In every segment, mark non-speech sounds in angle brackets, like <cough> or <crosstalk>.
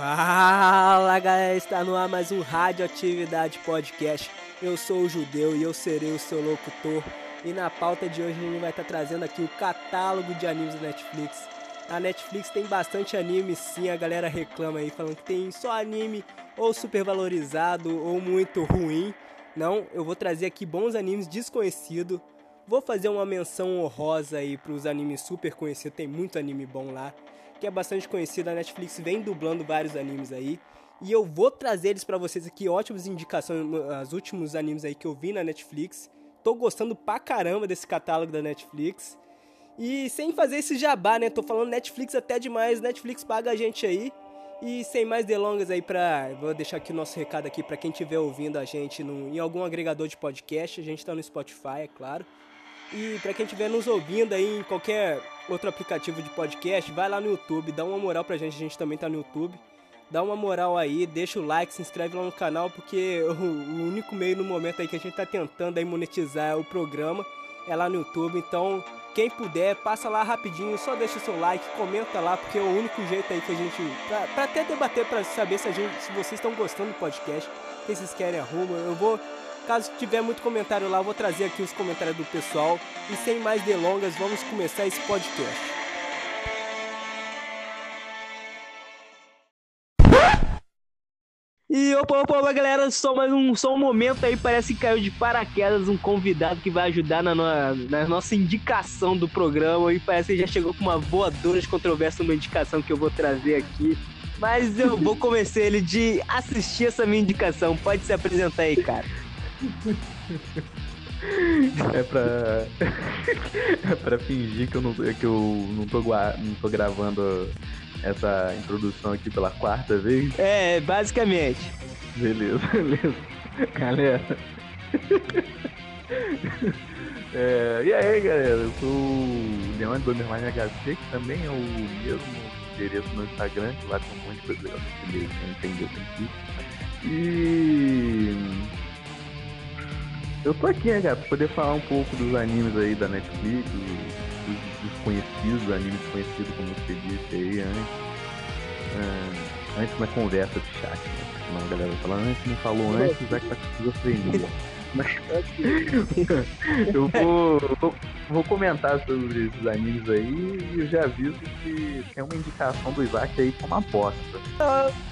Fala galera, está no ar mais um Radioatividade Podcast. Eu sou o Judeu e eu serei o seu locutor. E na pauta de hoje a gente vai estar trazendo aqui o catálogo de animes da Netflix. A Netflix tem bastante anime, sim, a galera reclama aí, falando que tem só anime ou super valorizado ou muito ruim. Não, eu vou trazer aqui bons animes desconhecidos. Vou fazer uma menção honrosa aí para os animes super conhecidos, tem muito anime bom lá que é bastante conhecida. A Netflix vem dublando vários animes aí. E eu vou trazer eles para vocês aqui, ótimas indicações, os últimos animes aí que eu vi na Netflix. Tô gostando pra caramba desse catálogo da Netflix. E sem fazer esse jabá, né? Tô falando Netflix até demais, Netflix paga a gente aí. E sem mais delongas aí pra. Vou deixar aqui o nosso recado aqui para quem estiver ouvindo a gente no, em algum agregador de podcast. A gente tá no Spotify, é claro. E para quem estiver nos ouvindo aí em qualquer outro aplicativo de podcast, vai lá no YouTube, dá uma moral pra gente, a gente também tá no YouTube. Dá uma moral aí, deixa o like, se inscreve lá no canal, porque <laughs> o, único meio no momento aí que a gente tá tentando aí monetizar o programa é lá no YouTube. Então, quem puder, passa lá rapidinho, só deixa o seu like, comenta lá, porque é o único jeito aí que a gente. Pra, pra até debater, pra saber se, a gente, se vocês estão gostando do podcast, o que vocês querem arruma. Eu vou Caso tiver muito comentário lá, eu vou trazer aqui os comentários do pessoal. E sem mais delongas, vamos começar esse podcast. E opa, opa, opa, galera, só mais um, só um momento aí, parece que caiu de paraquedas um convidado que vai ajudar na, no, na nossa indicação do programa e parece que já chegou com uma voadora de controvérsia numa indicação que eu vou trazer aqui. Mas eu vou convencer ele de assistir essa minha indicação. Pode se apresentar aí, cara. <laughs> É pra. <laughs> é pra fingir que eu não, que eu não, tô, não tô gravando essa introdução aqui pela quarta vez? É, basicamente. Beleza, <laughs> beleza. Galera. É, e aí, galera? Eu sou o Leandro do Underline HC, que também é o mesmo endereço no Instagram, que lá tem um monte de coisa legal que entendeu aqui. E eu tô aqui, né, cara, pra poder falar um pouco dos animes aí da Netflix, dos, desconhecidos, animes desconhecidos, como você disse aí antes. Uh, antes na conversa do chat, né? Senão a galera vai falar, antes não falou antes, vai que <laughs> tá com esquizofrenia. <laughs> eu vou, vou, vou, comentar sobre esses animes aí e eu já aviso que tem uma indicação do Isaac aí como aposta.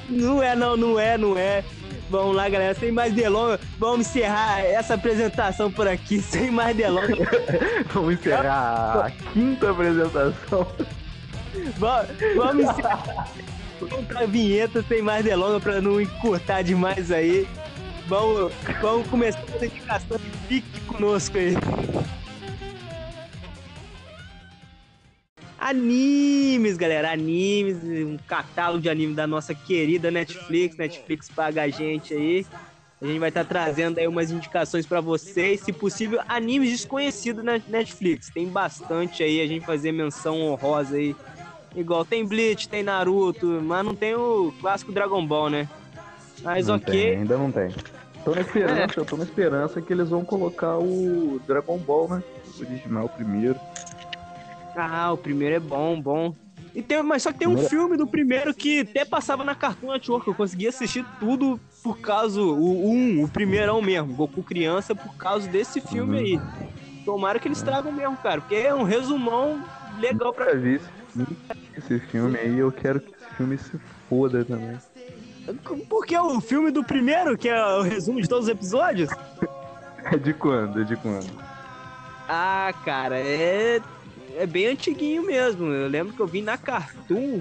Não é, não, não é, não é. Vamos lá, galera, sem mais delongas, vamos encerrar essa apresentação por aqui, <laughs> sem mais delongas. <laughs> vamos encerrar a quinta apresentação. vamos, vamos encerrar. Vamos a vinheta sem mais delongas para não encurtar demais aí. Vamos, vamos começar a indicação. Fique conosco aí. Animes, galera, animes, um catálogo de anime da nossa querida Netflix. Netflix paga a gente aí. A gente vai estar tá trazendo aí umas indicações para vocês, se possível, animes desconhecidos na Netflix. Tem bastante aí, a gente fazer menção honrosa aí. Igual tem Bleach, tem Naruto, mas não tem o clássico Dragon Ball, né? Mas não ok. Tem, ainda não tem. Tô na esperança, é. eu tô na esperança que eles vão colocar o Dragon Ball, né? O original primeiro. Ah, o primeiro é bom, bom. E tem, mas só que tem um filme do primeiro que até passava na Cartoon Network. Eu consegui assistir tudo por causa. O um, o primeirão mesmo, Goku Criança, por causa desse filme uhum. aí. Tomara que eles tragam mesmo, cara, porque é um resumão legal pra. Eu vi esse filme aí, eu quero que esse filme se foda também. Porque é o filme do primeiro, que é o resumo de todos os episódios? <laughs> É de quando? É de quando? Ah, cara, é é bem antiguinho mesmo. Eu lembro que eu vi na Cartoon,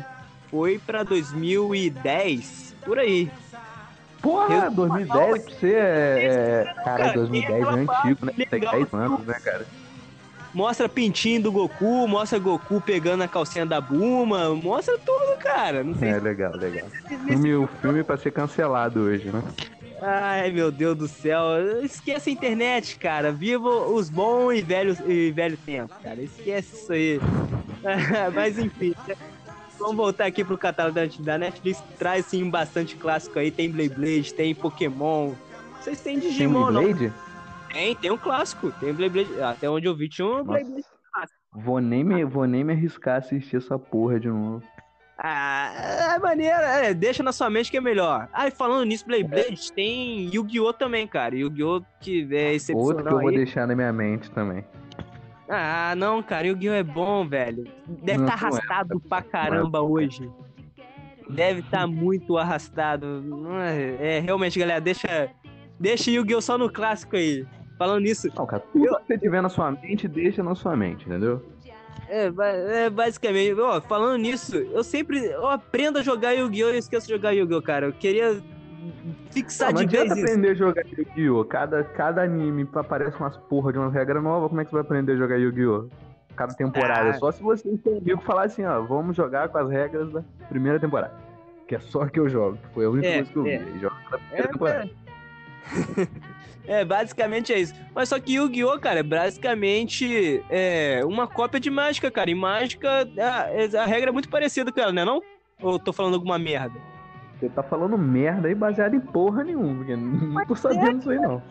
foi pra 2010, por aí. Porra, eu, 2010 pra você é. é cara, 2010 é antigo, né? Tem 10 anos, né, cara? Mostra pintinho do Goku, mostra Goku pegando a calcinha da Buma, mostra tudo, cara. Não sei é, legal, legal. Filme, o filme pra ser cancelado hoje, né? Ai, meu Deus do céu. Esquece a internet, cara. Viva os bons e velhos e velho tempo, cara. Esquece isso aí. <laughs> Mas enfim. Vamos voltar aqui pro catálogo da Netflix. Traz sim bastante clássico aí. Tem Blade Blade, tem Pokémon. Vocês têm Digimon, tem Blade? não? Tem, tem um clássico. Tem Blade Blade. Até onde eu vi tinha um Blade Blade Vou nem, me, vou nem me arriscar a assistir essa porra de novo. Ah, é maneiro, é, deixa na sua mente que é melhor. Ah, e falando nisso, Blade Blade, tem Yu-Gi-Oh! também, cara. Yu-Gi-Oh! que é excepcional. Outro que eu vou aí. deixar na minha mente também. Ah, não, cara, Yu-Gi-Oh! é bom, velho. Deve estar não é. arrastado pra caramba hoje. Deve estar muito arrastado. É, é, realmente, galera, deixa, deixa Yu-Gi-Oh! só no clássico aí. Falando nisso, Não, cara, tudo que você tiver na sua mente, deixa na sua mente, entendeu? É, é basicamente, ó, falando nisso, eu sempre eu aprendo a jogar Yu-Gi-Oh! e eu esqueço de jogar Yu-Gi-Oh! cara. Eu queria fixar Não, de vez isso. aprender a jogar Yu-Gi-Oh! Cada, cada anime aparece umas porra de uma regra nova, como é que você vai aprender a jogar Yu-Gi-Oh! Cada temporada. Ah. Só se você e amigo falar assim, ó, vamos jogar com as regras da primeira temporada. Que é só que eu jogo, que foi a única É, coisa que eu vi. é. E joga na primeira temporada. É, basicamente é isso. Mas só que Yu-Gi-Oh, cara, é basicamente é, uma cópia de mágica, cara. E mágica, a, a regra é muito parecida com ela, né não? Ou eu tô falando alguma merda? Você tá falando merda aí baseado em porra nenhuma, porque não tô sabendo isso aí não.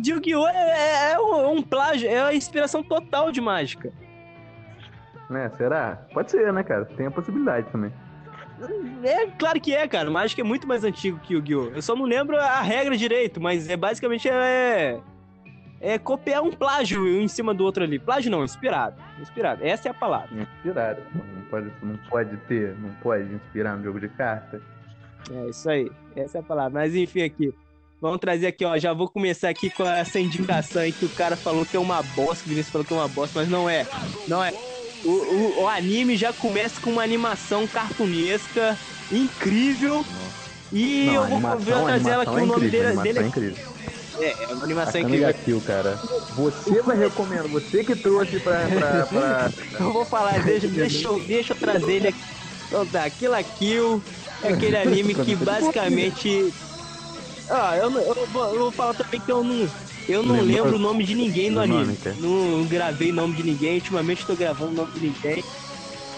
De Yu-Gi-Oh é, é- é um, um plágio, é a inspiração total de mágica. Né, será? Pode ser, né, cara? Tem a possibilidade também. É, claro que é, cara. Mágica é muito mais antigo que Yu-Gi-Oh! Eu só não lembro a regra direito, mas é basicamente é, é copiar um plágio um em cima do outro ali. Plágio não, inspirado. Inspirado. Essa é a palavra. Inspirado. pô. Não pode, não pode ter, não pode inspirar no jogo de cartas. É isso aí. Essa é a palavra. Mas enfim, aqui. Vamos trazer aqui, ó. Já vou começar aqui com essa indicação aí que o cara falou que é uma bosta, que o Vinícius falou que é uma bosta, mas não é. Não é. O, o, o anime já começa com uma animação cartunesca incrível. E Não, eu vou, animação, trazer ela aqui animação o nome é incrível, dele, a dele animação é incrível. É, é uma animação A incrível. Kill, cara. Você vai recomendar, você que trouxe pra. pra, pra... <laughs> Eu vou falar, deixa, deixa, eu, deixa eu trazer ele aqui. Então tá, Kill Kill é aquele anime <laughs> que basicamente. Ah, eu, eu, vou, eu vou falar também que eu não. Eu não Lembra- lembro o nome de ninguém no o anime. cara? Não gravei nome de ninguém, ultimamente tô gravando nome de ninguém.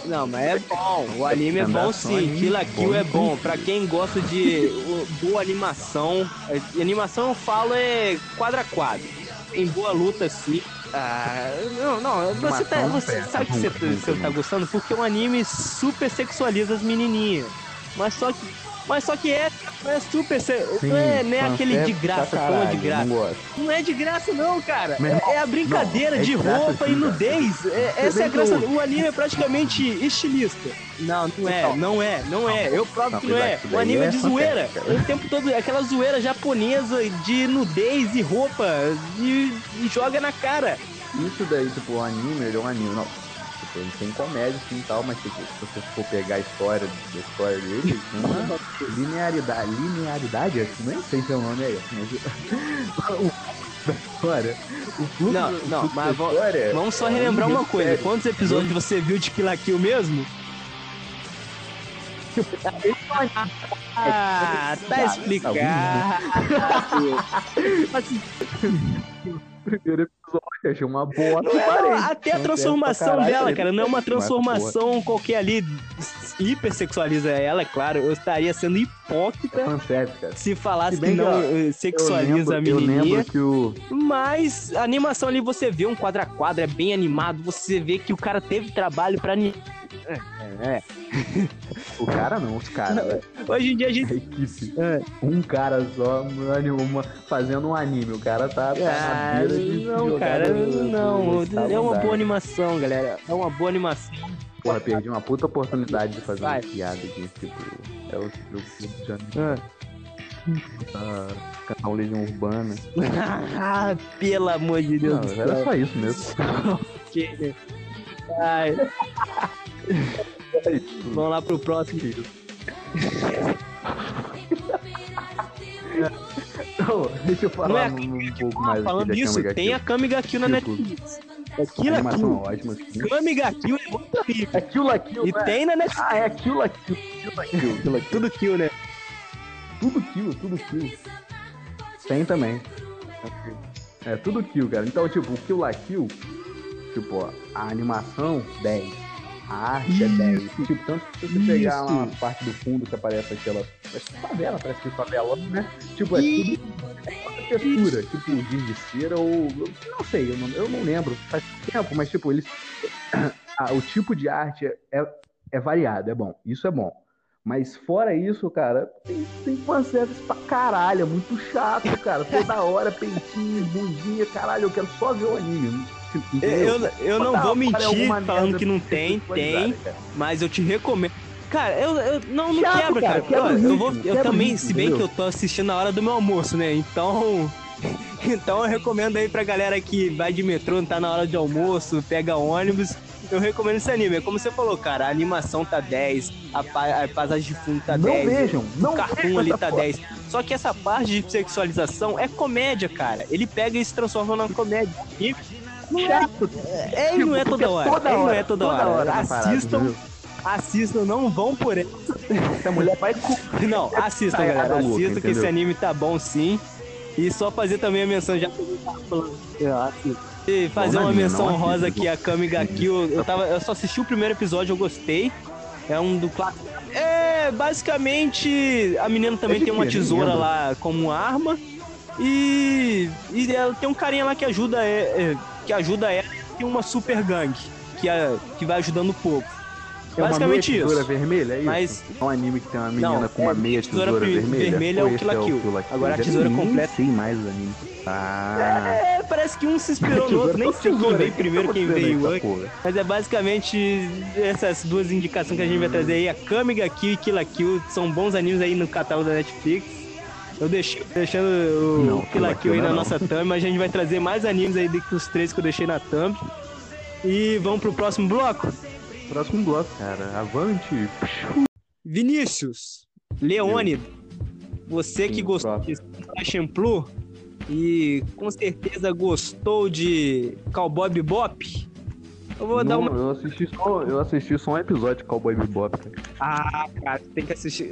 Não, mas é bom. O anime é bom sim. Kill Kill é bom. Pra quem gosta de o- boa animação. é, Animação eu falo é quadra a quadra. Tem boa luta sim. Ah, não, não, você, tá, você sabe que você, você não tá nunca. gostando porque é um anime super sexualiza as menininhas. Mas só que, mas só que é, não é super, Sim, não é, não é aquele de graça, tão de caralho, graça. Não gosto. Não é de graça não, cara. Irmão, É, é a brincadeira não, é de graça roupa sim, e nudez. É- essa é a graça. O anime é praticamente estilista. Não, não é, Não. não é, não é. Eu provo Não, que não é. O anime é é de zoeira. O tempo todo, aquela zoeira japonesa de nudez e roupa e, e joga na cara. Isso daí, tipo, o anime, ele é um anime. Não, ele tem comédia assim e tal, mas tipo, se você for pegar a história da história dele, ele <laughs> tem uma linearidade. Linearidade? Que nem sei se é o nome é esse, mas. o <laughs> da história. O fluxo, Não, o não, fluxo mas história Vamos só é relembrar uma enredo coisa. sério. Quantos episódios você viu de Kill la Kill mesmo? <laughs> Ah, tá explicado. primeiro achei uma bosta. Não é, até a transformação pra dela, caralho, cara, não é uma transformação qualquer ali hipersexualiza ela, é claro. Eu estaria sendo É hipócrita cara. se falasse Se que não ó, eh, Eu sexualiza lembro, a eu menininha. lembro que o. Mas a animação ali você vê um quadra a quadra, é bem animado, você vê que o cara teve trabalho pra. ani- É, é. <laughs> O cara não, os caras. Hoje em dia a A gente. equipe. É. Um cara só uma- fazendo um anime. O cara tá, tá Ah, na beira de não, cara, não. É uma boa animação, galera. É uma boa animação. Porra, perdi uma puta oportunidade de fazer Vai. uma piada aqui. Tipo, é o tipo de anime. Ah. Ah, cantar um Legião Urbana. Ah, <laughs> pelo amor de Deus Não, do era só isso mesmo. Ai, vamos lá pro próximo. <laughs> <laughs> Não, deixa eu falar é um, um pouco mais Falando Kamiga tem a. Kamiga Kill na Tipo, Netflix. É Kill la Kill. é ótima. Assim. Kamiga Kill é muito rico. É Kill la Kill, E né? tem na Netflix. Ah, é Kill la Kill. Kill la Kill, Kill la Kill. Tudo Kill, né? Tudo kill, tudo kill. Tem também. É, tudo kill, cara. Então, tipo, o kill la kill, tipo, ó, a animação, 10. A arte é 10. Tipo, tanto que se você pegar Isso. uma parte do fundo que aparece aquela. Parece favela, parece que favela, né? Tipo, é Isso. tudo. É outra textura, tipo, giz de cera ou. Não sei, eu não, eu não lembro. Faz tempo, mas tipo, eles. <coughs> ah, o tipo de arte é, é, é variado, é bom. Isso é bom. Mas fora isso, cara, tem, tem fanservice pra caralho, é muito chato, cara. Toda hora, peitinho, bundinha, caralho, eu quero só ver o anime. Eu, eu não vou mentir falando que não tem, tem, mas eu te recomendo. Cara, eu, eu não, não Chato, quebra, cara. cara. Eu, eu, vou, eu também, se bem que eu tô assistindo na hora do meu almoço, né? Então, <laughs> então eu recomendo aí pra galera que vai de metrô, não tá na hora de almoço, pega ônibus. Eu recomendo esse anime. É como você falou, cara, a animação tá 10, a, pa a paisagem de fundo tá não 10. Vejam, não o cartoon ali tá porra. 10. Só que essa parte de sexualização é comédia, cara. Ele pega e se transforma numa comédia. E não é, é, tipo, não é toda hora. Toda hora, não é toda, toda hora. hora assistam. Parada, assistam, não vão por ele. Essa mulher vai. Não, assistam, tá galera. Assistam que esse anime tá bom sim. E só fazer também a menção já. E fazer uma menção rosa aqui a Kami Kill. Eu, tava, eu só assisti o primeiro episódio, eu gostei. É um do clássico. É, basicamente, a menina também é tem uma tesoura lá como arma. E, e ela tem um carinha lá que ajuda, é, é, que ajuda ela e uma super gangue que, é, que vai ajudando o povo. É Basicamente uma meia tesoura isso. vermelha, é isso? Mas... É um anime que tem uma menina não, com uma é, meia tesoura, tesoura vermelha? vermelha é o Kill la Kill. Agora a tesoura completa... Sim, mais o anime. Ah. É, parece que um se inspirou no outro, nem sei quem veio primeiro, quem veio antes. Mas é basicamente essas duas indicações que a gente vai trazer aí, a Kamiga Kill e Kill la Kill, são bons animes aí no catálogo da Netflix. Eu deixei deixando o não, Kill Kill aí na não. nossa thumb, mas a gente vai trazer mais animes aí do que os três que eu deixei na thumb. E vamos pro próximo bloco? Próximo bloco, cara. Avante. Vinícius, Leone, você que Sim, gostou de Shampoo e com certeza gostou de Cowboy Bebop, eu vou Não, dar uma. Eu assisti, só, eu assisti só um episódio de Cowboy Bebop. Cara. Ah, cara, tem que assistir.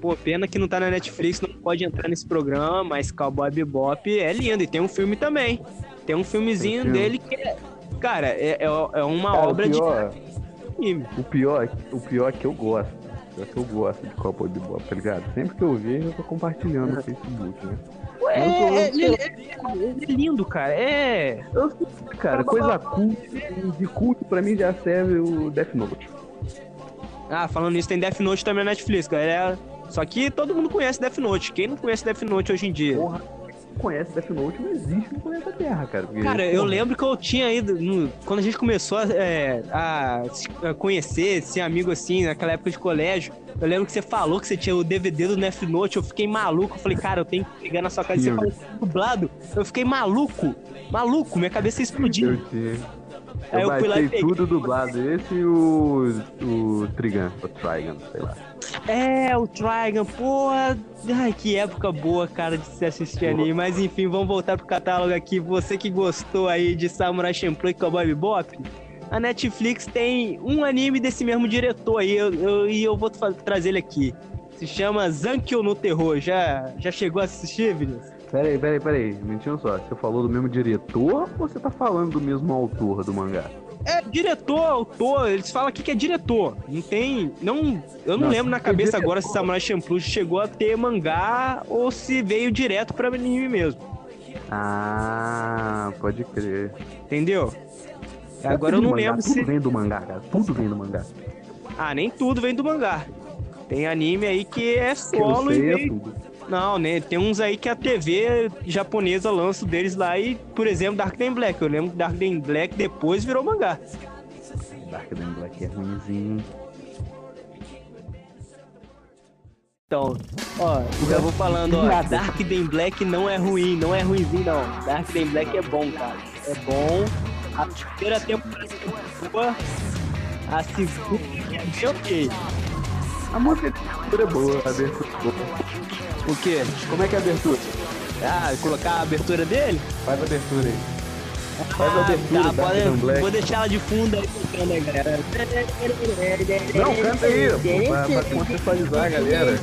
Pô, pena que não tá na Netflix, não pode entrar nesse programa, mas Cowboy Bebop é lindo. E tem um filme também. Tem um filmezinho dele que é. Cara, é, é, é uma cara, obra pior, de. O pior, o pior é que eu gosto. É que eu gosto de Cowboy Bebop, tá ligado? Sempre que eu vejo, eu tô compartilhando no Facebook, né? Ué, é, ele, é lindo, cara. É. Eu, cara, coisa cult. De culto pra mim já serve o Death Note. Ah, falando nisso, tem Death Note também na Netflix, galera. Só que todo mundo conhece Death Note. Quem não conhece Death Note hoje em dia? Porra conhece Death Note não existe no planeta Terra, cara. Porque, cara, eu lembro que eu tinha ido. No, quando a gente começou é, a, a, conhecer, ser amigo assim, naquela época de colégio. Eu lembro que você falou que você tinha o DVD do Death Note. Eu fiquei maluco. Eu falei, cara, eu tenho que pegar na sua casa. Você falou dublado. Eu fiquei maluco. Maluco. Minha cabeça explodiu. Eu tinha. Eu, eu fui lá e peguei. tudo dublado. Esse e o, o Trigun, o Trigun, sei lá. É, o Trigun, pô. Ai, que época boa, cara, de se assistir anime. Mas enfim, vamos voltar pro catálogo aqui. Você que gostou aí de Samurai Champloo e Cowboy Bebop, a Netflix tem um anime desse mesmo diretor aí, e eu, eu, eu, vou trazer ele aqui. Se chama Zankyo no Terror. Já, já chegou a assistir, Vinícius? Peraí, peraí, peraí. Mentindo só. Você falou do mesmo diretor ou você tá falando do mesmo autor do mangá? É, diretor, autor, eles falam aqui que é diretor. Não tem. Não, eu não lembro na cabeça agora se Samurai Champloo chegou a ter mangá ou se veio direto pra anime mesmo. Ah, pode crer. Entendeu? Agora eu não lembro tudo se. Tudo vem do mangá, cara. Tudo vem do mangá. Ah, nem tudo vem do mangá. Tem anime aí que é solo e. É tudo. Não, né? Tem uns aí que a TV japonesa lança deles lá e, por exemplo, Dark Day Black. Eu lembro que Dark Day Black depois virou mangá. Dark Day Black é ruimzinho. Então, ó, já vou falando, ó, Dark Day Black não é ruim, não é ruimzinho não. Dark Day Black é bom, cara. É bom. A primeira temporada é boa, a segunda é ok. A música é boa, a abertura é boa. O quê? Como é que é a abertura? Ah, colocar a abertura dele? Faz a abertura aí. Faz ah, a abertura, tá, pode, Vou deixar ela de fundo aí galera. Não, canta aí, pô, pra, pra contextualizar a galera.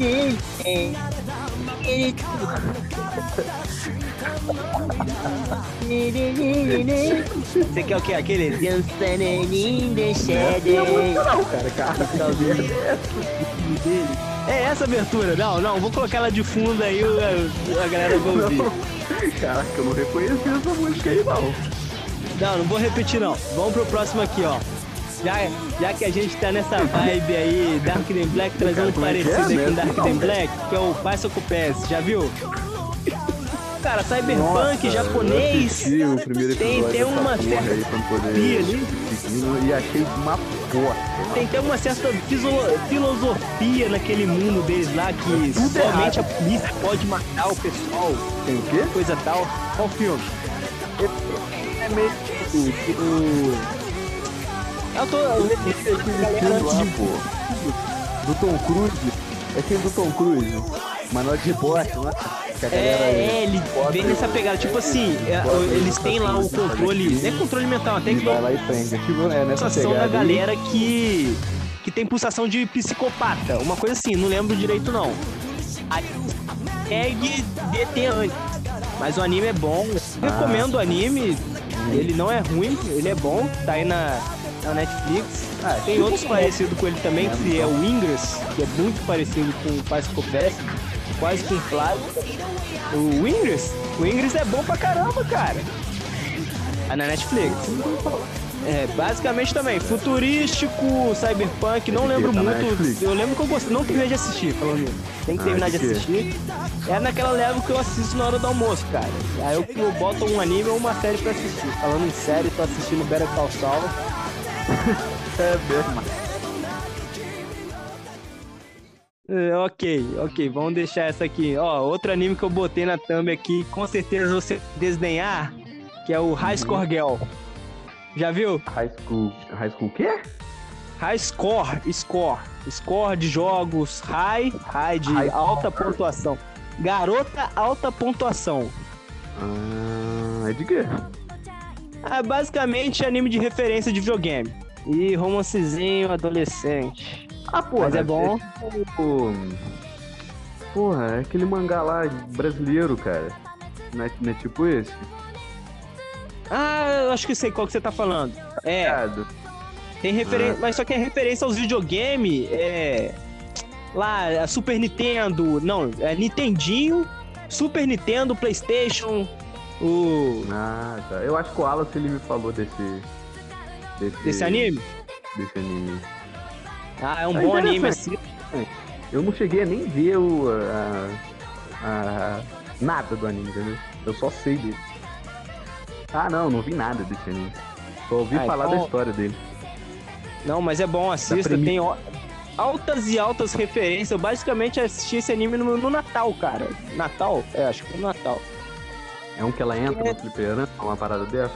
Você quer o que? Aquele? Dancing in the shadow. Não, cara, cara, dele. <laughs> É essa abertura. Não, não, vou colocar ela de fundo aí, a, a galera vai ouvir. Caraca, eu não reconheci essa música aí, não. Não, não vou repetir, não. Vamos pro próximo aqui, ó. Já, já que a gente tá nessa vibe aí, Dark and Black trazendo um parecido aí com Dark and Black, que é o Bicycle Pass, já viu? Cara, cyberpunk, Nossa, japonês. eu o primeiro Tem, tem uma certa aí ali. e achei uma bosta. Tem, tem uma certa filosofia naquele mundo deles lá que Tudo somente errado. a polícia pode matar o pessoal, Tem o quê? coisa tal. Qual filme? É meio tipo o Eu tô. aquele filme lá, pô. Do Tom Cruise. É aquele do Tom Cruise. Manual de Repórter, né? Que a galera É, ele vem nessa pegada, tipo assim, é, eles têm lá o controle, não é controle mental, até que vai lá e prende. Tipo, é nessa pulsação da pegada aí. galera que que tem pulsação de psicopata, uma coisa assim, não lembro direito não. Aí deter antes. Mas o anime é bom, recomendo o anime, ele não é ruim, ele é bom, tá aí na, na Netflix. Ah, Tem outros parecidos com ele também, É, que é o Ingress, que é muito parecido com o Pass, quase com o Flash. O Ingress? O Ingress é bom pra caramba, cara. Tá na Netflix. É, basicamente também, futurístico, cyberpunk, não lembro tá muito. Eu lembro que eu gostei, não terminei de assistir, falando. Tem que Ah, terminar de esse aqui. assistir. É naquela leva que eu assisto na hora do almoço, cara. Aí eu, eu boto um anime ou uma série pra assistir. Falando em série, tô assistindo Better Call Saul. <laughs> É mesmo. Ok, ok, vamos deixar essa aqui. Ó, outro anime que eu botei na thumb aqui, com certeza você desdenhar, que é o High Score Girl. Já viu? High School. High School o quê? High Score, Score. Score de jogos, high, high de High alta pontuação. Garota alta pontuação. Ah, é de quê? Ah, basicamente anime de referência de videogame. E romancezinho adolescente. Ah, porra. Mas é bom. tipo... Porra, é aquele mangá lá brasileiro, cara. Não é, não é tipo esse? Ah, eu acho que sei qual que você tá falando. É, Cara, Tem referência, mas só que é referência aos videogame, é lá a Super Nintendo, não, é Nintendinho, Super Nintendo, PlayStation, o Ah, tá. Eu acho que o Alan ele me falou desse. Desse, desse anime. Desse anime. Ah, é um É bom anime assim. Eu não cheguei a nem ver o. A, a- nada do anime, entendeu? Eu só sei dele. Ah, não, não vi nada desse anime. Só ouvi Ah, falar então- da história dele. Não, mas é bom, assista, tem altas e altas referências. Eu basicamente assisti esse anime no, no Natal, cara. Natal? É, acho que foi no Natal. É um que ela entra no fliperama, uma parada dessa?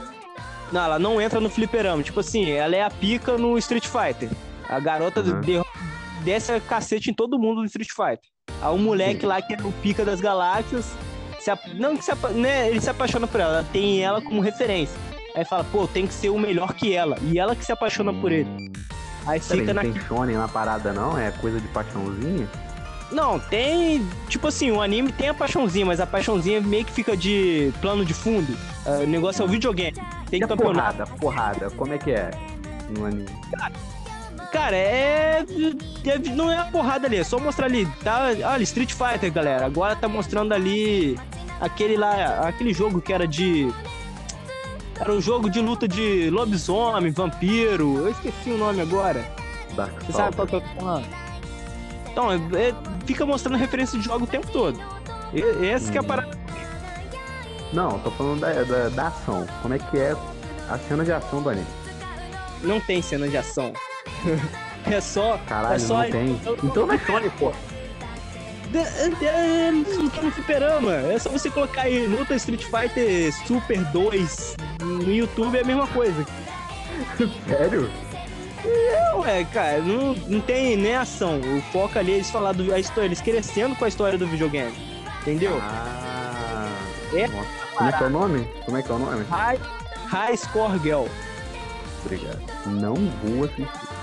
Não, ela não entra no fliperama. Tipo assim, ela é a pica no Street Fighter. A garota Uhum. de- desce a cacete em todo mundo do Street Fighter. Aí o moleque lá que é o pica das galáxias, se não que se né, ele se apaixona por ela, tem ela como referência. Aí fala, pô, tem que ser o melhor que ela. E ela que se apaixona por ele. Aí Peraí, fica não na. tem shonen na parada não? É coisa de paixãozinha? Não, tem. Tipo assim, o anime tem a paixãozinha, mas a paixãozinha meio que fica de plano de fundo. Ah, o negócio é o videogame. Tem E campeonato. porrada, porrada, como é que é no anime? Cara, é, é- Não é a porrada ali, é só mostrar ali. Tá, olha, Street Fighter, galera. Agora tá mostrando ali aquele lá. Aquele jogo que era de. Era um jogo de luta de lobisomem, vampiro. Eu esqueci o nome agora. Dark Você sabe qual que eu tô falando? Então, é- é- fica mostrando referência de jogo o tempo todo. E, essa que é a Hum. parada. Não, tô falando da, da, da ação. Como é que é a cena de ação do anime? Não tem cena de ação. <laughs> é só. Caralho, é só não tem. Então não é shonen, pô. Tá no fliperama. É só você colocar aí luta Street Fighter Super 2 no YouTube é a mesma coisa. <laughs> Sério? Ué, cara, não, não tem nem ação. O foco ali é eles falar do a história, eles crescendo com a história do videogame. Entendeu? Ah. É. Como é que é o nome? Como é que é o nome? High, high Score Girl. Obrigado. Não vou assistir.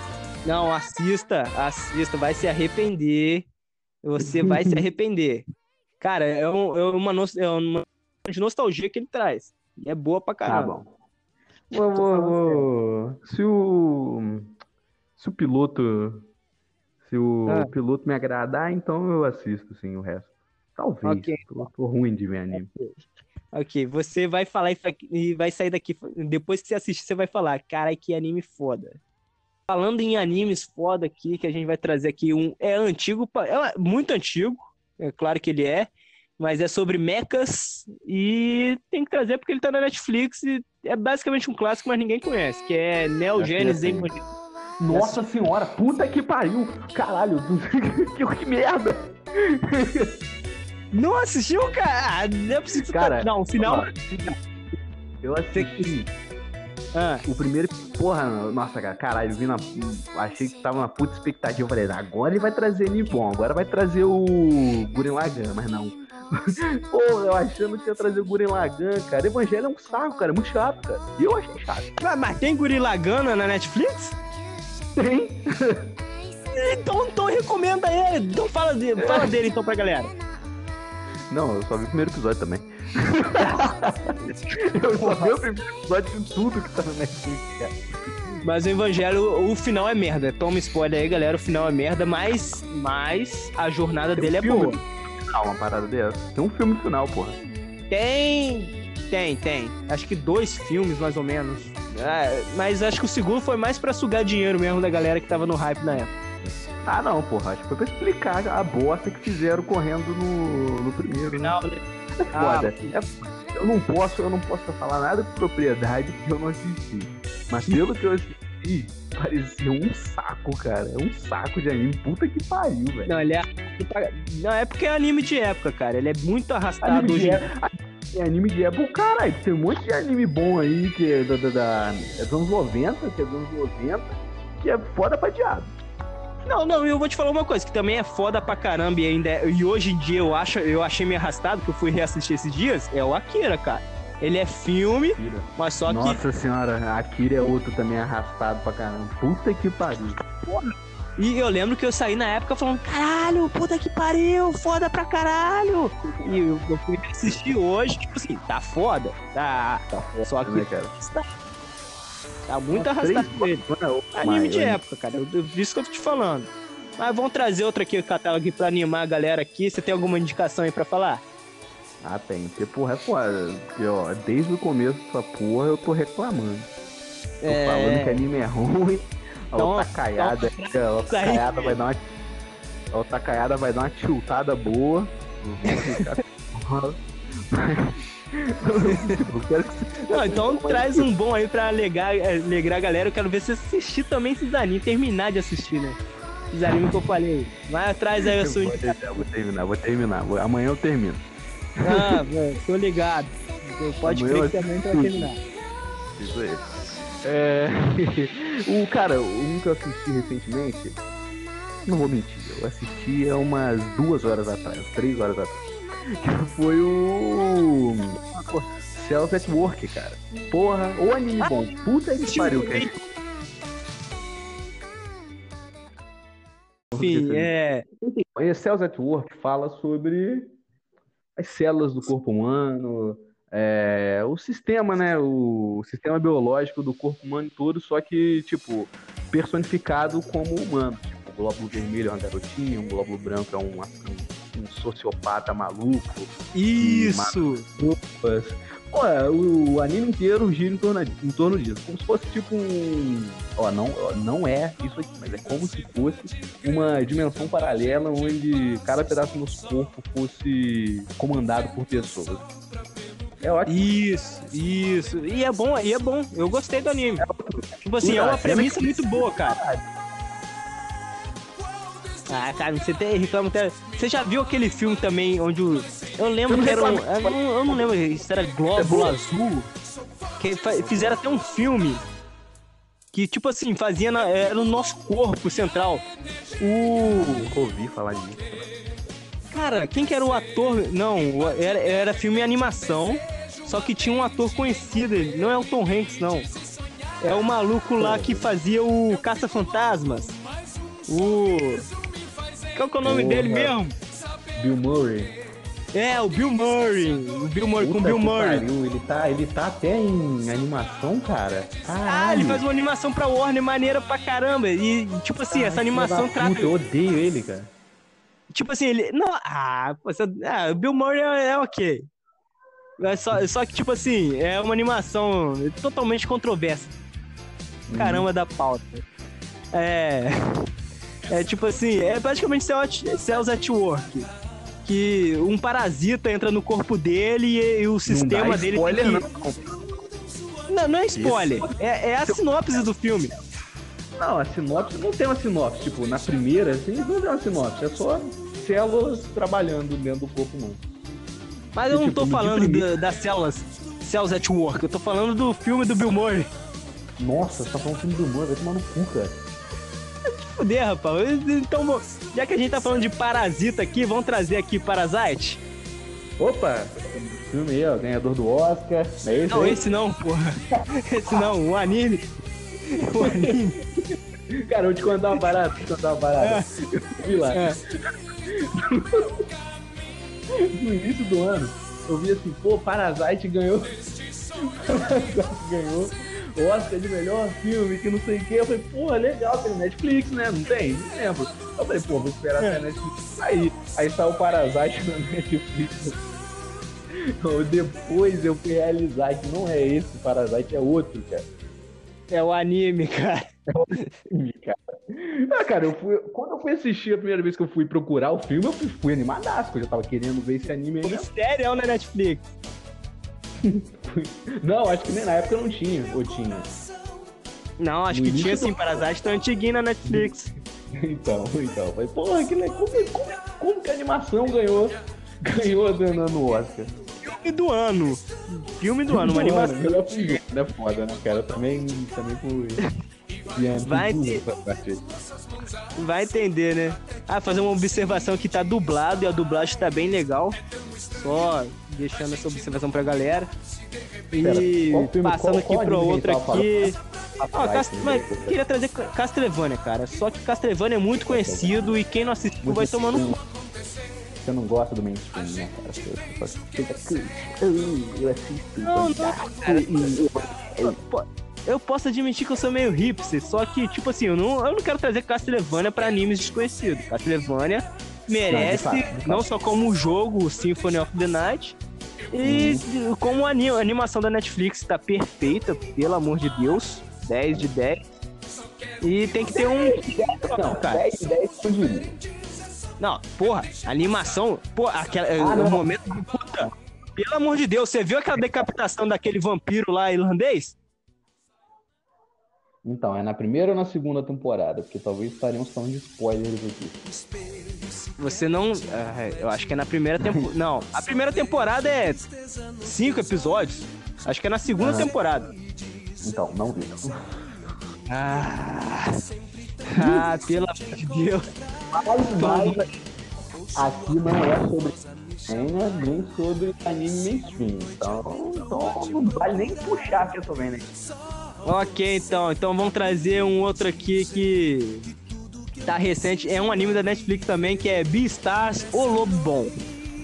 Não, assista, assista, vai se arrepender. Você vai se <laughs> arrepender. Cara, é, um- é uma, nos- é uma de nostalgia que ele traz. E é boa pra Tá caramba. bom. Vou, vou, vou. Se o. Se o piloto. Se o Ah. piloto me agradar, então eu assisto, sim, o resto. Talvez. Ok. Tô, tô ruim de ver anime. Ok, você vai falar e vai sair daqui. Depois que você assistir, você vai falar: Cara, que anime foda. Falando em animes foda aqui, que a gente vai trazer aqui um. É antigo, é muito antigo, é claro que ele é, mas é sobre mechas e tem que trazer porque ele tá na Netflix e é basicamente um clássico, mas ninguém conhece, que é Neo Genesis Evangelion. Nossa senhora, puta que pariu! Caralho, <laughs> que, que merda! Não assistiu, cara? Ah, não é preciso. Cara, não, o final. Eu assisti. Ah. O primeiro. Porra, nossa, cara, caralho, eu vi na. Achei que tava na puta expectativa. Eu falei, agora ele vai trazer Nippon, agora vai trazer o Guren Lagan, mas não. <laughs> Pô, eu achando que ia trazer o Guren Lagan, cara. Evangelho é um saco, cara, é muito chato, cara. E eu achei chato. Mas, mas tem Guren Lagan na Netflix? Tem. <laughs> então, então recomenda ele. Então fala, de, fala dele então pra galera. Não, eu só vi o primeiro episódio também. Eu só vi o primeiro episódio de tudo que tá no Netflix, cara. Mas o Evangelho, o final é merda. Toma spoiler aí, galera. O final é merda, mas, mas a jornada Tem dele um é boa. Final, uma parada dessa. Tem um filme final, porra. Tem. Tem, tem. Acho que dois filmes, mais ou menos. É, mas acho que o segundo foi mais para sugar dinheiro mesmo da galera que tava no hype na época. Ah, não, porra. Acho que foi pra explicar a bosta que fizeram correndo no, no primeiro. Né? Final, né? É foda. Ah, é, eu não posso, eu não posso falar nada com propriedade porque eu não assisti. Mas pelo que eu assisti, parecia um saco, cara. É um saco de anime. Puta que pariu, velho. Não, ele é. Não, é porque é anime de época, cara. Ele é muito arrastado anime hoje. É, anime de época, caralho. Tem um monte de anime bom aí que é, da, da, da, é dos anos 90, que é dos anos 90, que é foda pra diabo. Não, não, eu vou te falar uma coisa, que também é foda pra caramba e ainda é, e hoje em dia eu acho, eu achei meio arrastado, que eu fui reassistir esses dias, é o Akira, cara. Ele é filme, Akira. mas só Nossa que... Nossa senhora, Akira é outro também arrastado pra caramba. Puta que pariu. E eu lembro que eu saí na época falando, caralho, puta que pariu, foda pra caralho. E eu, eu fui assistir hoje, tipo assim, tá foda, tá. tá foda, só que. Né, cara? Tá Tá muito arrastado com ele. Anime de época, cara. Eu, eu, isso que eu tô te falando. Mas vamos trazer outra aqui, o catálogo aqui pra animar a galera aqui. Você tem alguma indicação aí pra falar? Ah, tem. Porque, porra, é foda. Porque, ó, desde o começo dessa porra eu tô reclamando. Tô é... falando que anime é ruim. A então, outra caiada, então, a outra caiada vai dar uma. A outra caiada vai dar uma tiltada boa. <laughs> Não, então traz um bom aí pra alegar, é, alegrar a galera. Eu quero ver você assistir também esses animes, terminar de assistir, né? Esses animes que eu falei. Vai traz aí a sua vou, vou terminar, vou terminar. Amanhã eu termino. Ah, tô ligado. Pode crer que também vai terminar. Isso aí. É... <laughs> o cara, um que eu assisti recentemente, não vou mentir, eu assisti há umas duas horas atrás, três horas atrás que foi o. Cells at Work, cara. Porra, ou anime ah, bom. Puta que pariu, cara. Enfim, é. Cells at Work fala sobre as células do corpo humano, é, o sistema, né? O sistema biológico do corpo humano todo, só que, tipo, personificado como humano. Tipo, o glóbulo vermelho é uma garotinha, o glóbulo branco é um, um um sociopata maluco. Isso! Pô, o, o anime inteiro gira em torno, em torno disso. Como se fosse tipo um. Ó, não, não é isso aqui, mas é como se fosse uma dimensão paralela onde cada pedaço do nosso corpo fosse comandado por pessoas. É ótimo. Isso, isso. E é bom, e é bom. Eu gostei do anime. É, tipo assim, é uma premissa muito boa, cara. Ah, cara, você tem, reclama até. Você já viu aquele filme também onde o. Eu lembro que era um. Eu não, eu não lembro se era Glóbulo Azul. Que fizeram até um filme. Que, tipo assim, fazia na, era no nosso corpo central. O. Nunca ouvi falar disso. Cara, quem que era o ator? Não, era, era filme e animação. Só que tinha um ator conhecido. Não é o Tom Hanks, não. É o maluco lá que fazia o Caça-Fantasmas. O. Qual que é o nome Porra. dele mesmo? Bill Murray. É, o Bill Murray. O Bill Murray Puta com o Bill Murray. Pariu. Ele tá, ele tá até em animação, cara. Caralho. Ah, ele faz uma animação pra Warner maneira pra caramba. E, tipo assim, essa animação trata. Puta, eu odeio ele, cara. Tipo assim, ele. Não, ah, você, ah o Bill Murray é, é ok. É só, só que, tipo assim, é uma animação totalmente controversa. Caramba hum. da pauta. É. É tipo assim, é praticamente Cells at Work. Que um parasita entra no corpo dele e, e o sistema não dele. Spoiler, que... não. não, não é spoiler. É, é a sinopse do filme. Não, a sinopse não tem uma sinopse. Tipo, na primeira, assim, não tem uma sinopse. É só células trabalhando dentro do corpo humano. Mas eu não tipo, tô falando da, das células Cells at Work, eu tô falando do filme do Bill Murray. Nossa, você tá falando do filme do Bill Murray, vai tomar no cu, cara. Fuder, rapaz. Então, já que a gente tá falando de parasita aqui, vamos trazer aqui Parasite? Opa! Filme aí, ó, ganhador do Oscar. É esse não, aí? esse não, porra. <laughs> Esse não, o anime. O anime. Cara, eu vou te contar uma parada, vou te contar uma parada. É. Eu vi lá. É. no início do ano, eu vi assim, pô, Parasite ganhou. <laughs> Parasite ganhou Oscar de melhor filme, que não sei o que. Eu falei, pô, legal, tem Netflix, né? Não tem? Não lembro. Eu falei, pô, vou esperar é. até a Netflix sair. Aí saiu o Parasite <laughs> na Netflix. Depois eu fui realizar que não é esse Parasite, é outro, cara. É o anime, cara. É o anime, cara. Ah, cara, eu fui, quando eu fui assistir a primeira vez que eu fui procurar o filme, eu fui, fui animadaço, eu já tava querendo ver esse anime aí. Mistério é na Netflix. <laughs> não, acho que nem na época não tinha, ou tinha. Não, acho no que tinha sim, Parasite tá antiguinho na Netflix. <laughs> então, então. Falei, porra, que, como, como, como que a animação ganhou, <laughs> ganhou no Oscar? Filme do ano. Filme do ano, uma animação. Melhor filme, é foda, né, cara? Também, também fui. Vai. Vai entender, né? Ah, fazer uma observação que tá dublado e a dublagem tá bem legal. Só deixando essa observação pra galera. E Pera, passando qual, aqui pro outro aqui. Ah, Cast... queria trazer Castlevania, cara. Só que Castlevania é muito conhecido e quem não assistiu muito vai tomando cu. Você não gosta do mainstream, né, cara? Você só eu assisto. Não, não, cara eu posso admitir que eu sou meio hipster, só que, tipo assim, eu não, eu não quero trazer Castlevania pra animes desconhecidos. Castlevania merece, não, de fato, de fato. não só como jogo, Symphony of the Night, e hum. como a animação da Netflix tá perfeita, pelo amor de Deus, 10 de 10. E tem que ter um. Não, cara. 10 de 10 eu diria. Não, porra, animação, pô, aquela, ah, o momento de puta. Pelo amor de Deus, você viu aquela decapitação daquele vampiro lá irlandês? Então, é na primeira ou na segunda temporada? Porque talvez estaremos falando de spoilers aqui. Você não. É, eu acho que é na primeira temporada. não, a primeira temporada é cinco episódios. Acho que é na segunda ah. temporada. Então, não vi. Ah, <laughs> ah pelo amor de Deus. Mas, mas aqui não é sobre Senha, nem sobre anime mainstream. Então, então não vale nem puxar que eu tô vendo aqui. Ok, então. Então vamos trazer um outro aqui que tá recente. É um anime da Netflix também, que é Beastars, O Lobo Bom.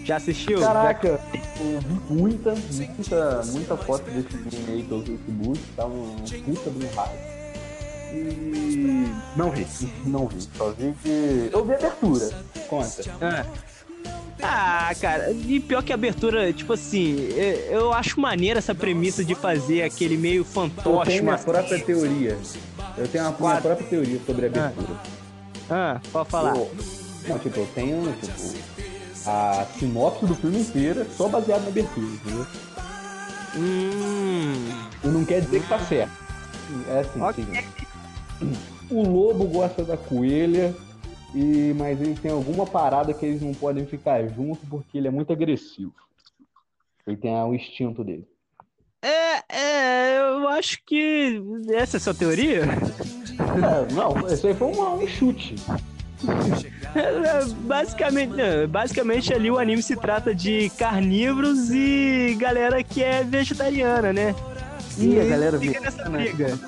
Já assistiu? Caraca, eu vi muita, muita, muita foto desse anime aí pelo Facebook, tá um puta do raio. E não vi, não vi. Só vi que. Eu vi a abertura. Conta. Ah. Ah, cara, e pior que a abertura, tipo assim, eu acho maneira essa premissa de fazer aquele meio fantoche. Eu tenho minha própria teoria. Eu tenho uma, própria teoria sobre a abertura. Ah, ah pode falar. Eu, não, tipo, eu tenho, tipo, a sinopse do filme inteiro só baseado na abertura, entendeu? Hum. E não quer dizer que tá certo. É assim, okay. o lobo gosta da coelha, e mas eles têm alguma parada que eles não podem ficar junto porque ele é muito agressivo. Ele tem o instinto dele. É, é, eu acho que essa é a sua teoria? É, não, isso aí foi um, um chute. <laughs> Basicamente, basicamente ali o anime se trata de carnívoros e galera que é vegetariana, né? E, e a galera fica nessa briga.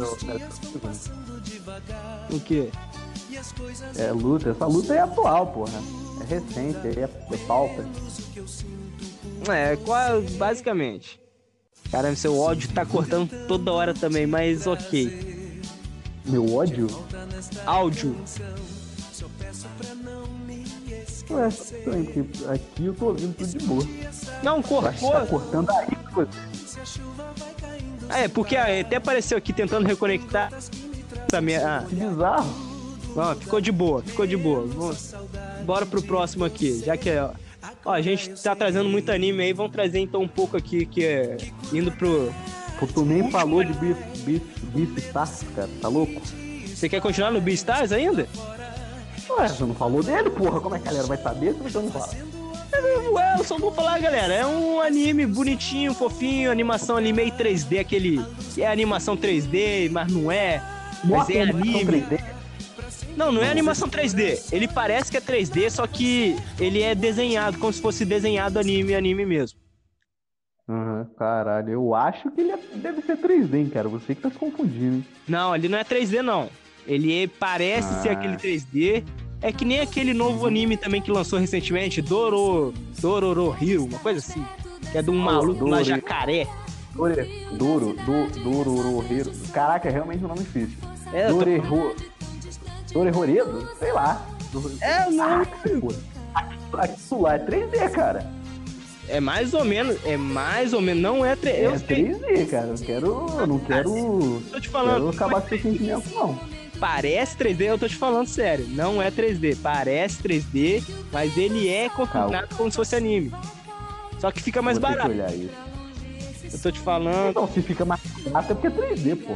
O quê? É luta, essa luta é atual, porra. É recente, é, é pauta. É, qual, basicamente. Caramba, seu ódio tá cortando toda hora também, mas ok. Meu ódio? Áudio. Ué, aqui eu tô ouvindo tudo de boa. Não, cortou. Tá cortando aí, É, porque até apareceu aqui tentando reconectar. Essa minha... Ah. Que bizarro. Ó, ficou de boa, ficou de boa. Vamos, bora pro próximo aqui, já que ó, ó, a gente tá trazendo muito anime aí, vamos trazer então um pouco aqui que é indo pro. Pô, tu nem falou de Beast, Beastars, cara, tá louco? Você quer continuar no Beastars ainda? Ué, você não falou dele, porra, como é que a galera vai saber se você não fala? Ué, eu só vou falar, galera. É um anime bonitinho, fofinho, animação ali meio 3D, aquele. que é animação 3D, mas não é. Mas Nossa, é anime. 3D? Não, não é animação 3D. Ele parece que é 3D, só que ele é desenhado, como se fosse desenhado anime, anime mesmo. Aham, caralho, eu acho que ele é- deve ser 3D, hein, cara. Você que tá se confundindo, hein? Não, ele não é 3D, não. Ele parece ser Ah. aquele 3D. É que nem aquele novo anime também que lançou recentemente, Doro. Dororo Hero, uma coisa assim. Que é de um maluco lá Doro- jacaré. Dore, Duro, do, Dorororeiro. Caraca, é realmente um nome difícil. É, eu tô- Dorero... Sei lá. É, não. Ah, que foda. Aquilo lá é 3D, cara. É mais ou menos, é mais ou menos, não é 3D. É Eu sei, 3D, cara. Eu quero. Eu não quero. tô te Quero falando, acabar com seu sentimento, não. parece 3D, eu tô te falando sério. Não é 3D, parece 3D, mas ele é configurado como se fosse anime. Só que fica mais Vou barato. olhar isso. Eu tô te falando. Então, se fica mais barato é porque é 3D, pô.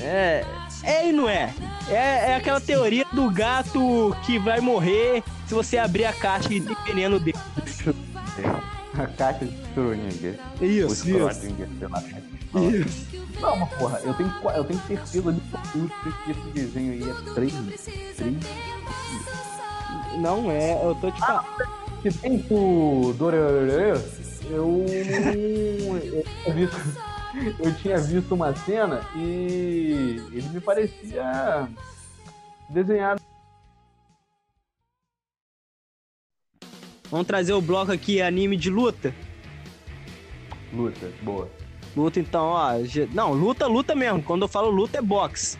É. É e não é. é. É aquela teoria do gato que vai morrer se você abrir a caixa e ter veneno dele. <laughs> A caixa de Schrödinger. O Isso, isso. Schrödinger, lá. Isso. Não, mas porra, eu tenho, eu tenho certeza de que esse desenho aí é 3 3 Não é, eu tô te falando. Se tem o Dorororô, eu, eu, tinha visto, eu tinha visto uma cena e ele me parecia desenhado. Vamos trazer o bloco aqui, anime de luta. Luta, boa. Luta, então, ó. Não, luta, luta mesmo. Quando eu falo luta, é boxe.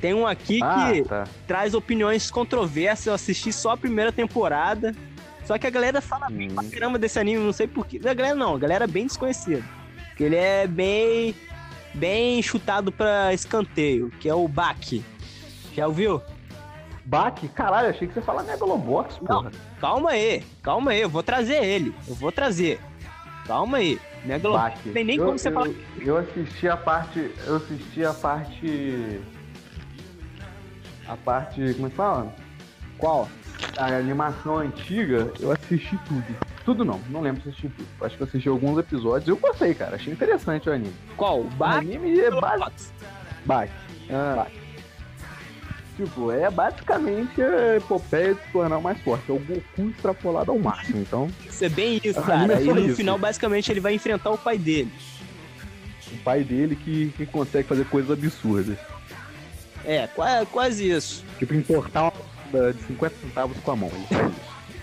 Tem um aqui Ah, que tá. traz opiniões controversas. Eu assisti só a primeira temporada. Só que a galera fala bem pra Hum. caramba desse anime, não sei porquê. A galera não, a galera é bem desconhecida. Porque ele é bem. bem chutado pra escanteio, que é o Baki. Já ouviu? Baque? Caralho, achei que você ia falar Megalobox, porra. Calma aí, calma aí, eu vou trazer ele. Eu vou trazer. Calma aí. Megalo... Baque. Tem nem eu, como você eu, falar. Eu assisti a parte. Eu assisti a parte. A parte. Como é que fala? Qual? A animação antiga, eu assisti tudo. Tudo não, não lembro se assisti tudo. Acho que eu assisti alguns episódios. Eu gostei, cara. Achei interessante o anime. Qual? O anime é. Box? Baque. Ah. Tipo, é basicamente a epopeia de se tornar o mais forte. É o Goku extrapolado ao máximo. Então, Isso é bem isso, cara. é E só no isso. final, basicamente, ele vai enfrentar o pai dele. o pai dele que, que consegue fazer coisas absurdas. É, qua- quase isso. Tipo, importar uma de 50 centavos com a mão.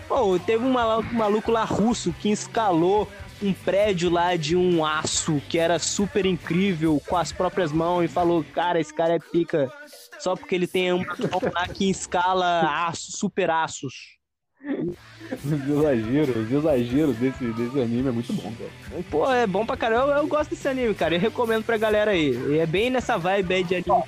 Pô, teve um maluco, um maluco lá russo que escalou um prédio lá de um aço que era super incrível com as próprias mãos e falou: Cara, esse cara é pica só porque ele tem um lá que escala aço, super aços. Os exageros, os exageros desse, desse anime é muito bom, cara. Pô, é bom pra caramba. Eu, eu gosto desse anime, cara. Eu recomendo pra galera aí. E é bem nessa vibe aí de anime.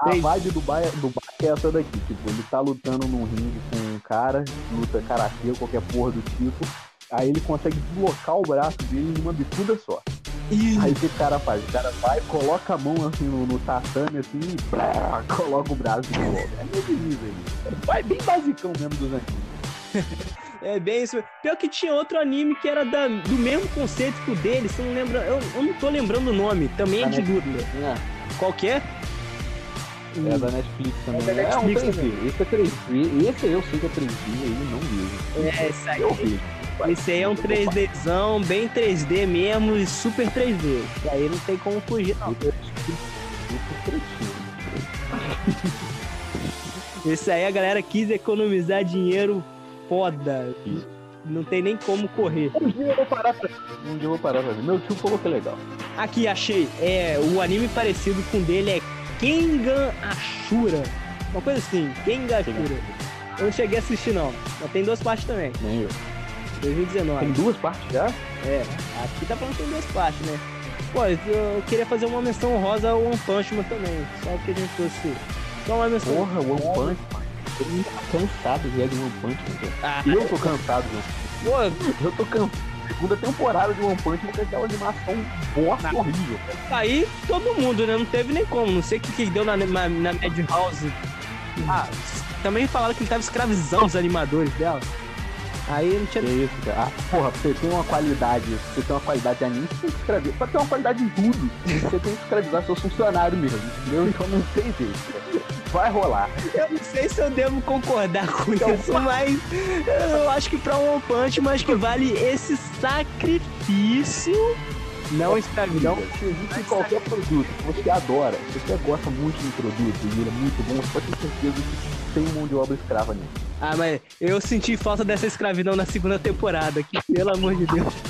A vibe do Baia do é essa daqui, tipo, ele tá lutando num ringue com um cara, luta karatê ou qualquer porra do tipo, aí ele consegue deslocar o braço dele em uma bicuda só. Ih, Aí o que o cara faz? O cara vai, coloca a mão assim no, no tatame assim e brá, coloca o braço de volta. É meio nível aí. Vai bem basicão mesmo dos antigos. <laughs> É bem isso. Pior que tinha outro anime que era da, do mesmo conceito que o dele. Você não lembra? Eu, eu não tô lembrando o nome. Também é de luta. Qual que é? É da Netflix também. É da É, um Netflix 3D. Esse é 3D. Esse aí eu sei que é 3D aí não vejo. É, esse aí. Eu vejo. Esse aí é um 3Dzão, bem 3D mesmo e super 3D. Isso aí não tem como fugir, não. <laughs> Esse aí a galera quis economizar dinheiro foda. Não tem nem como correr. Um dia eu vou parar pra Um dia eu vou parar pra ver. Meu tio falou que é legal. Aqui, achei. É, o anime parecido com o dele é Kengan Ashura. Uma coisa assim, Kengan Ashura. Eu não cheguei a assistir, não. Mas tem duas partes também. Nem eu. 2019. Tem duas partes já? É, aqui tá falando que tem duas partes, né? Pô, eu queria fazer uma menção rosa ao One Punch Man também. Só que a gente fosse Qual é a mensagem? Porra, One Punch, mano. Todo mundo tá cansado já de One Punch, mano. Ah, Eu tô cansado Punch. pô, Eu tô cansado. Segunda temporada de One Punch, mas aquela animação bosta Não. horrível, cara. aí todo mundo, né? Não teve nem como. Não sei o que, que deu na, na, na Madhouse. Ah, também falaram que ele tava escravizando os animadores dela. Aí não tinha. Que isso, cara. Ah, porra, você ter uma qualidade, você ter uma qualidade de anime, você tem que escrever. Pra ter uma qualidade em tudo, você tem que escravizar seus funcionários mesmo, entendeu? Então não tem jeito. Vai rolar. Eu não sei se eu devo concordar com Então, isso, mas eu acho que pra One Punch, mas que vale esse sacrifício. Não escravidão. Se existe qualquer produto que você adora, se você gosta muito de um produto e ele é muito bom, você pode ter certeza que tem mão de obra escrava nele. Ah, mas eu senti falta dessa escravidão na segunda temporada, que pelo amor de Deus. <laughs>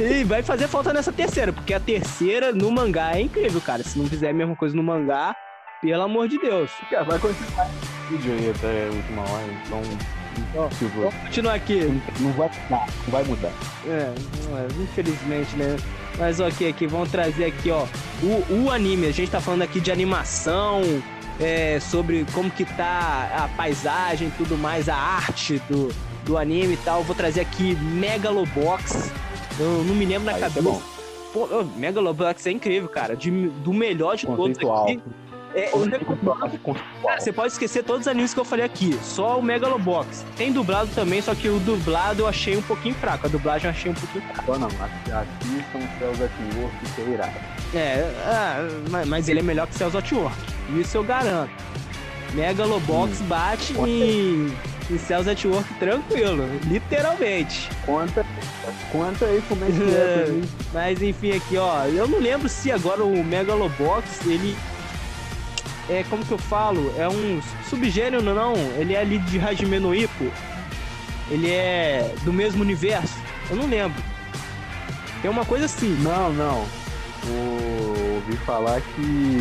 E vai fazer falta nessa terceira, porque a terceira no mangá é incrível, cara. Se não fizer a mesma coisa no mangá, pelo amor de Deus. Cara, vai continuar esse vídeo aí até a última hora, então. For- Vamos continuar aqui. Não vai mudar, não vai mudar. É, não é, infelizmente, né? Mas ok, aqui, vamos trazer aqui, ó, o, o anime. A gente tá falando aqui de animação, é, sobre como que tá a paisagem e tudo mais, a arte do, do anime e tal. Vou trazer aqui Megalobox. Eu não me lembro na Aí, tá cabeça. bom. Pô, Megalobox é incrível, cara. De- do melhor de todos aqui. É. Cara, você pode esquecer todos os animes que eu falei aqui, só o Megalobox. Tem dublado também, só que o dublado eu achei um pouquinho fraco. A dublagem eu achei um pouquinho fraca. Só não, assi- assistam Céus at Work, que é irado. É, ah, mas- ele é melhor que Cells at Work. Isso eu garanto. Megalobox bate em, em Cells at Work tranquilo, literalmente. Conta, conta aí como é que é. <laughs> Mas enfim, aqui ó, eu não lembro se agora o Megalobox ele é como que eu falo, é um subgênero não, ele é ali de Hajime no Ippo. Ele é do mesmo universo. Eu não lembro. Tem uma coisa assim. Não, não. O... Ouvi falar que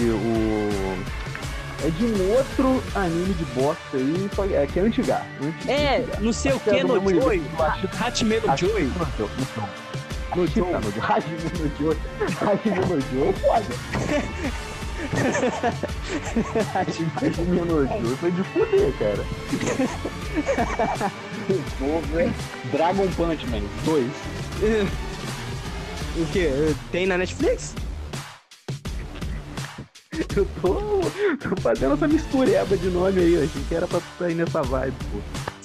o. É de um outro anime de bosta aí, só que é, que é antiga. É, não sei o que é no Joy. Hashime- Hatime no Joy. No Joy. Hajime no Joy. Hajime no Joy é foda. <laughs> No Joy foi de fuder, cara. Hein? Dragon Punch Man 2. O que? Tem na Netflix? Eu tô, tô fazendo essa mistureba de nome aí, eu achei que era pra sair nessa vibe, pô.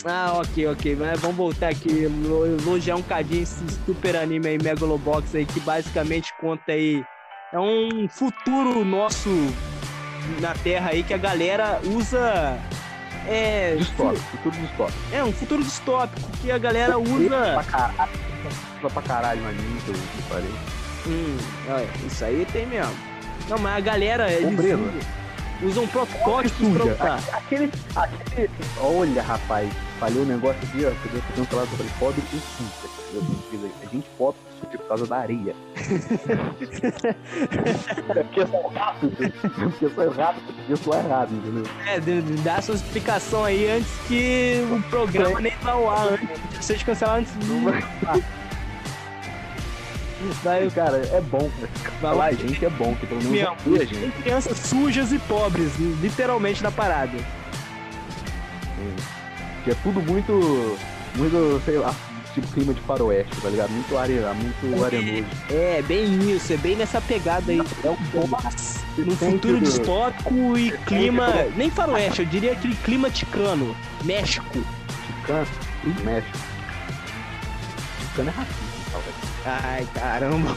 Ah, ok, ok. Mas vamos voltar aqui, elo- elogiar um cadinho esse super anime aí, Megalobox aí, que basicamente conta aí. É um futuro nosso na Terra aí que a galera usa. É. Distópico, futuro distópico. É, um futuro distópico que a galera Pra usa. caralho, usa pra caralho no anime que eu eu falei. Hum, isso aí tem mesmo. Não, mas a galera, eles usam, protótipos pra lutar. Aquele, aquele. Olha, rapaz, falei um negócio aqui, ó. Podia ter cancelado sobre pobre e suja. A gente pobre por causa da areia. é <laughs> porque são rápidos. É porque são rápidos, porque são errado, entendeu? É, dá sua explicação aí antes que o programa nem vá ao ar, antes de vocês cancelar antes de. Vai, <laughs> Cara, é bom. Vai Falar a gente é bom, que pelo menos a gente. Tem crianças sujas e pobres, literalmente na parada. Que é tudo muito. Muito, sei lá, tipo clima de faroeste, tá ligado? Muito areia, muito arenoso. É, bem isso, é bem nessa pegada aí. É um bom. No futuro distópico e clima. Nem faroeste, eu diria aquele clima ticano. México. Ticano, México. Ticano é racista, talvez. Ai, caramba.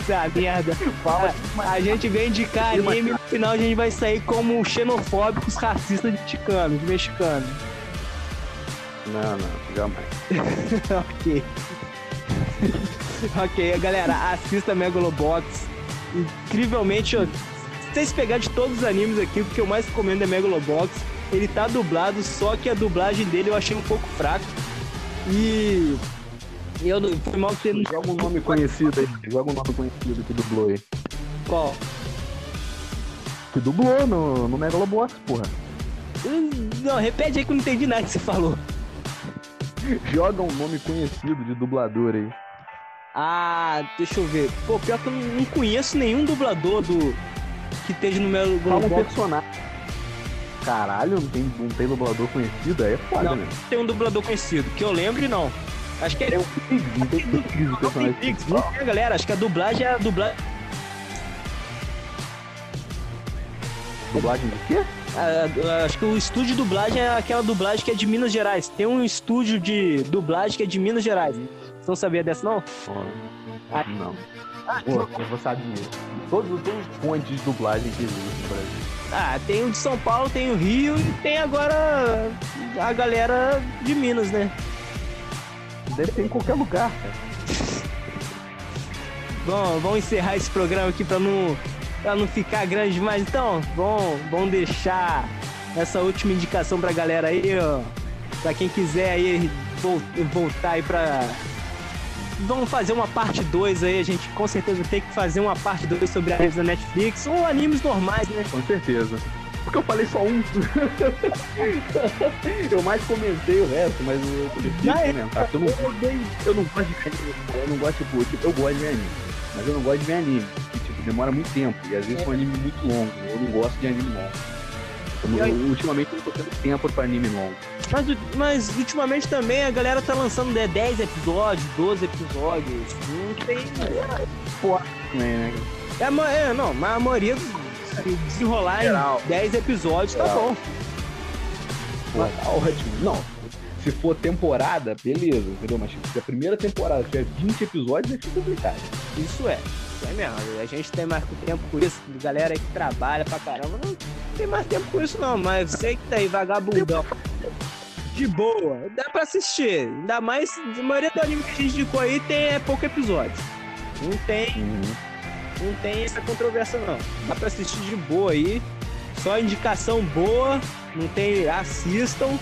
Essa <laughs> merda. Fala A gente vem indicar anime e no final a gente vai sair como xenofóbicos racistas de ticanos, de mexicanos. Não, não, jamais. <laughs> ok. <laughs> ok, galera, assista Megalobox. Incrivelmente, se vocês pegarem de todos os animes aqui, o que eu mais recomendo é Megalobox. Ele tá dublado, só que a dublagem dele eu achei um pouco fraca. E. Eu não. Foi mal que. Joga um nome conhecido aí. Joga um nome conhecido que dublou aí. Qual? Que dublou no, no Megalobox, porra. Hum, Não, repete aí que eu não entendi nada que você falou. Joga um nome conhecido de dublador aí. Ah, deixa eu ver. Pô, pior que eu não conheço nenhum dublador do. que esteja no meu Fala um personagem. Caralho, não tem, não tem dublador conhecido? Aí é foda, Não, né? tem um dublador conhecido. Que eu lembre, não. Acho que é. É um não tem Pix o Não tem personagem. Pix, não tem, galera. Acho que a dublagem é a dublagem. Dublagem de quê? Acho que o estúdio de dublagem é aquela dublagem que é de Minas Gerais. Tem um estúdio de dublagem que é de Minas Gerais. Você não sabia dessa, não? Ó, Não. Pô, eu vou saber. Todos, todos os fontes de dublagem que existem no Brasil. Ah, tem o de São Paulo, tem o Rio e tem agora a galera de Minas, né? Deve ter em qualquer lugar, cara. Bom, vamos encerrar esse programa aqui pra não, pra não ficar grande demais. Então, bom, vamos deixar essa última indicação pra galera aí, ó. Pra quem quiser aí vol- voltar aí pra. Vamos fazer uma parte 2 aí, a gente com certeza tem que fazer uma parte 2 sobre animes da Netflix ou animes normais, né? Com certeza. Porque eu falei só um. <laughs> eu mais comentei o resto, mas eu prefiro Ah, comentar. Eu não, eu não gosto de ver anime. Eu não gosto, tipo, tipo, eu gosto de ver anime. Mas eu não gosto de ver anime. Demora muito tempo. E às vezes é um anime muito longo. Eu não gosto de anime longo. Eu ultimamente eu não tô tendo tempo pra anime longo. Mas, mas ultimamente também a galera tá lançando né, 10 episódios, 12 episódios. Não tem. Também, né? É, é, não, mas a maioria se desenrolar Geral. em 10 episódios tá Geral. bom. Pô, tá ótimo. Não, se for temporada, beleza, entendeu? Mas se a primeira temporada tiver 20 episódios, é complicado. Isso é. É mesmo. A gente tem mais tempo com isso. Galera que trabalha pra caramba. Não tem mais tempo com isso, não. Mas você que tá aí, vagabundão. De boa. Dá pra assistir. Ainda mais. A maioria do anime que a gente indicou aí tem é, pouco episódio. Não tem. Não tem essa controvérsia, não. Dá pra assistir de boa aí. Só indicação boa. Não tem. Assistam.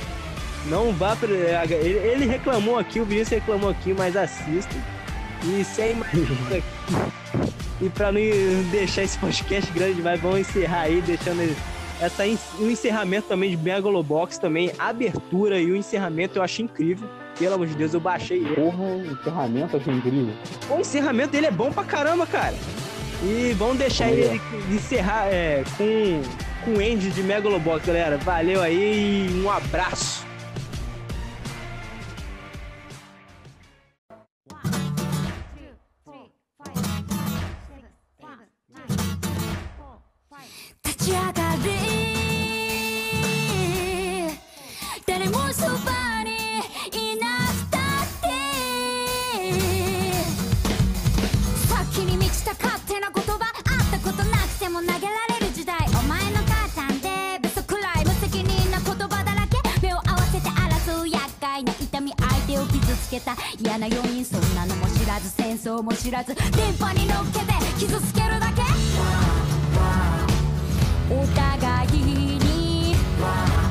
Não vá pra. Ele reclamou aqui, o Vinícius reclamou aqui, mas assistam. E sem mais. e pra não deixar esse podcast grande demais, vamos encerrar aí, deixando essa, um encerramento também de Megalobox também. Abertura e o encerramento eu achei incrível. Pelo amor de Deus, eu baixei ele. Porra, o ferramenta achei incrível. O encerramento dele é bom pra caramba, cara. E vamos deixar ele encerrar é, com, com o end de Megalobox, galera. Valeu aí e um abraço. ち上がれ誰もそばにいなくたって先に満ちた勝手な言葉あったことなくても投げられる時代。お前の母さんでベソくらい無責任な言葉だらけ目を合わせて争う厄介な痛み相手を傷つけた嫌な要因そんなのも知らず戦争も知らず。電波に乗っけて傷つけるだけ。お互いに。